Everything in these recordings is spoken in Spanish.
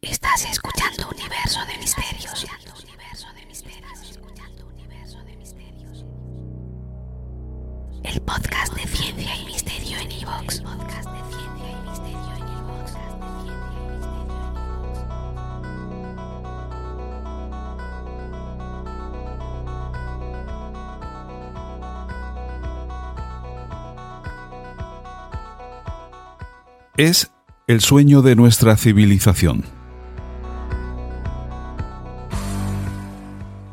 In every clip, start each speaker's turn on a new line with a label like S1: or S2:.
S1: Estás escuchando Universo de Misterios. El podcast de ciencia y misterio en Evox.
S2: Es el sueño de nuestra civilización.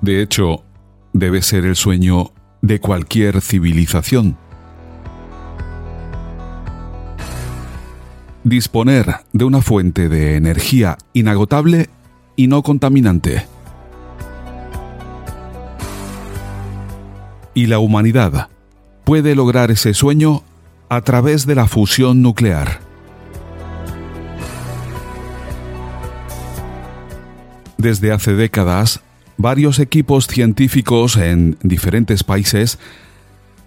S2: De hecho, debe ser el sueño de cualquier civilización. Disponer de una fuente de energía inagotable y no contaminante. Y la humanidad puede lograr ese sueño a través de la fusión nuclear. Desde hace décadas, varios equipos científicos en diferentes países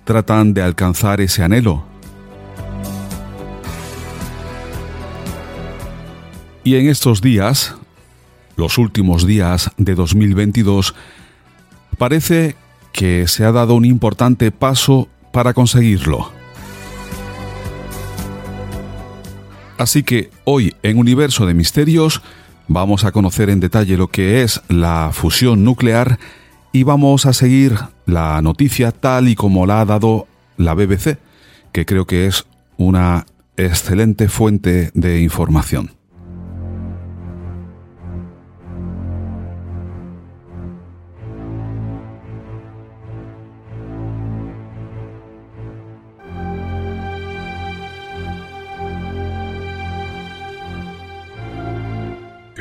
S2: tratan de alcanzar ese anhelo. Y en estos días, los últimos días de 2022, parece que se ha dado un importante paso para conseguirlo. Así que hoy en Universo de Misterios Vamos a conocer en detalle lo que es la fusión nuclear y vamos a seguir la noticia tal y como la ha dado la BBC, que creo que es una excelente fuente de información.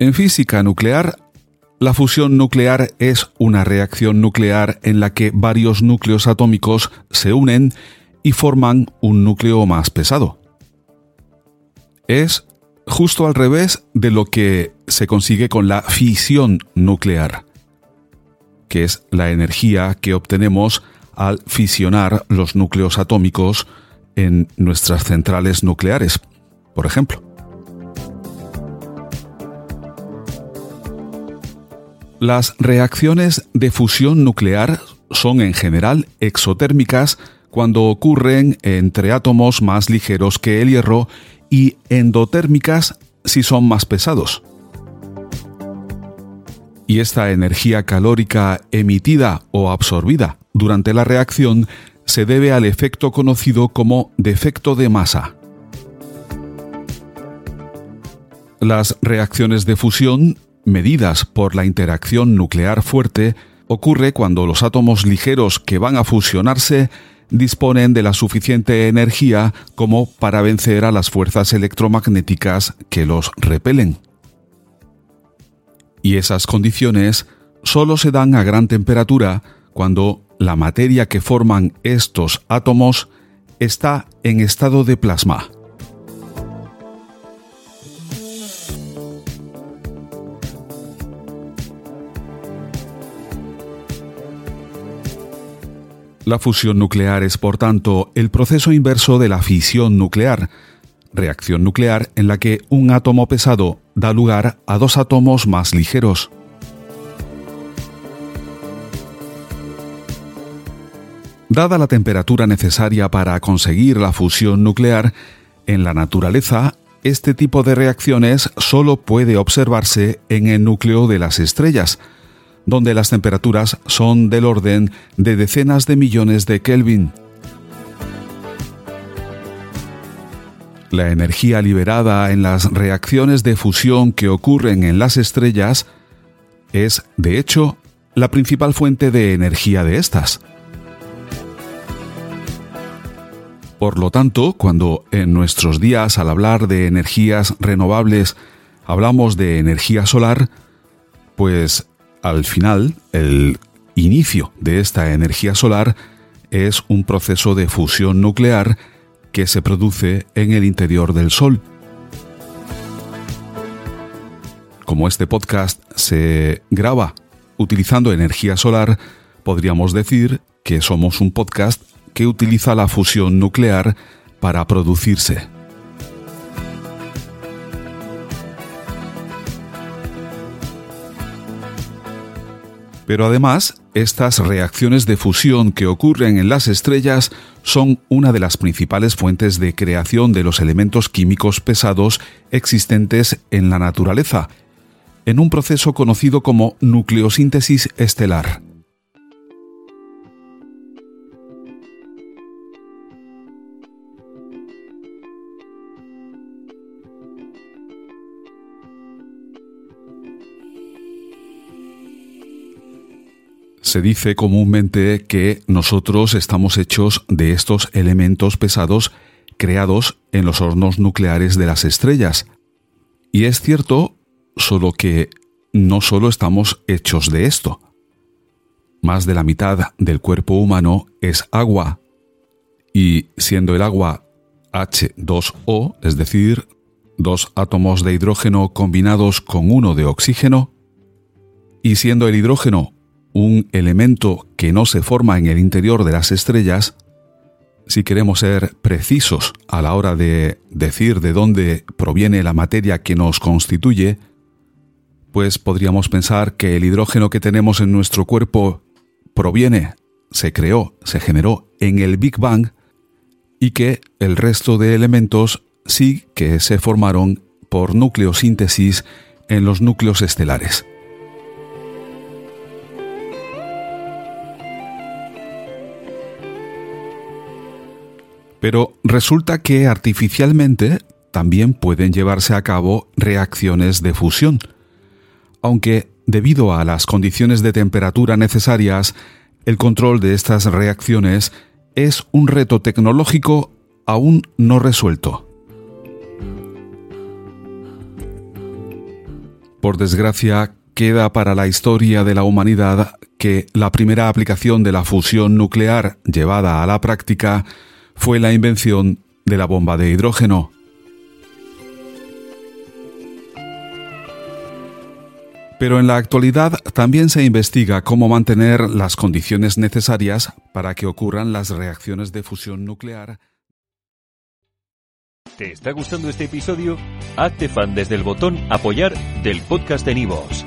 S2: En física nuclear, la fusión nuclear es una reacción nuclear en la que varios núcleos atómicos se unen y forman un núcleo más pesado. Es justo al revés de lo que se consigue con la fisión nuclear, que es la energía que obtenemos al fisionar los núcleos atómicos en nuestras centrales nucleares, por ejemplo. Las reacciones de fusión nuclear son en general exotérmicas cuando ocurren entre átomos más ligeros que el hierro y endotérmicas si son más pesados. Y esta energía calórica emitida o absorbida durante la reacción se debe al efecto conocido como defecto de masa. Las reacciones de fusión medidas por la interacción nuclear fuerte ocurre cuando los átomos ligeros que van a fusionarse disponen de la suficiente energía como para vencer a las fuerzas electromagnéticas que los repelen. Y esas condiciones solo se dan a gran temperatura cuando la materia que forman estos átomos está en estado de plasma. La fusión nuclear es, por tanto, el proceso inverso de la fisión nuclear, reacción nuclear en la que un átomo pesado da lugar a dos átomos más ligeros. Dada la temperatura necesaria para conseguir la fusión nuclear, en la naturaleza este tipo de reacciones solo puede observarse en el núcleo de las estrellas, donde las temperaturas son del orden de decenas de millones de Kelvin. La energía liberada en las reacciones de fusión que ocurren en las estrellas es, de hecho, la principal fuente de energía de estas. Por lo tanto, cuando en nuestros días al hablar de energías renovables hablamos de energía solar, pues al final el inicio de esta energía solar es un proceso de fusión nuclear que se produce en el interior del Sol. Como este podcast se graba utilizando energía solar, podríamos decir que somos un podcast que utiliza la fusión nuclear para producirse. Pero además, estas reacciones de fusión que ocurren en las estrellas son una de las principales fuentes de creación de los elementos químicos pesados existentes en la naturaleza, en un proceso conocido como nucleosíntesis estelar. Se dice comúnmente que nosotros estamos hechos de estos elementos pesados creados en los hornos nucleares de las estrellas. Y es cierto, solo que no solo estamos hechos de esto. Más de la mitad del cuerpo humano es agua. Y siendo el agua H2O, es decir, dos átomos de hidrógeno combinados con uno de oxígeno, y siendo el hidrógeno un elemento que no se forma en el interior de las estrellas, si queremos ser precisos a la hora de decir de dónde proviene la materia que nos constituye, pues podríamos pensar que el hidrógeno que tenemos en nuestro cuerpo proviene, se creó, se generó en el Big Bang y que el resto de elementos sí que se formaron por nucleosíntesis en los núcleos estelares. Pero resulta que artificialmente también pueden llevarse a cabo reacciones de fusión, aunque debido a las condiciones de temperatura necesarias, el control de estas reacciones es un reto tecnológico aún no resuelto. Por desgracia, queda para la historia de la humanidad que la primera aplicación de la fusión nuclear llevada a la práctica fue la invención de la bomba de hidrógeno. Pero en la actualidad también se investiga cómo mantener las condiciones necesarias para que ocurran las reacciones de fusión nuclear.
S3: ¿Te está gustando este episodio? Hazte fan desde el botón apoyar del podcast de Nivos.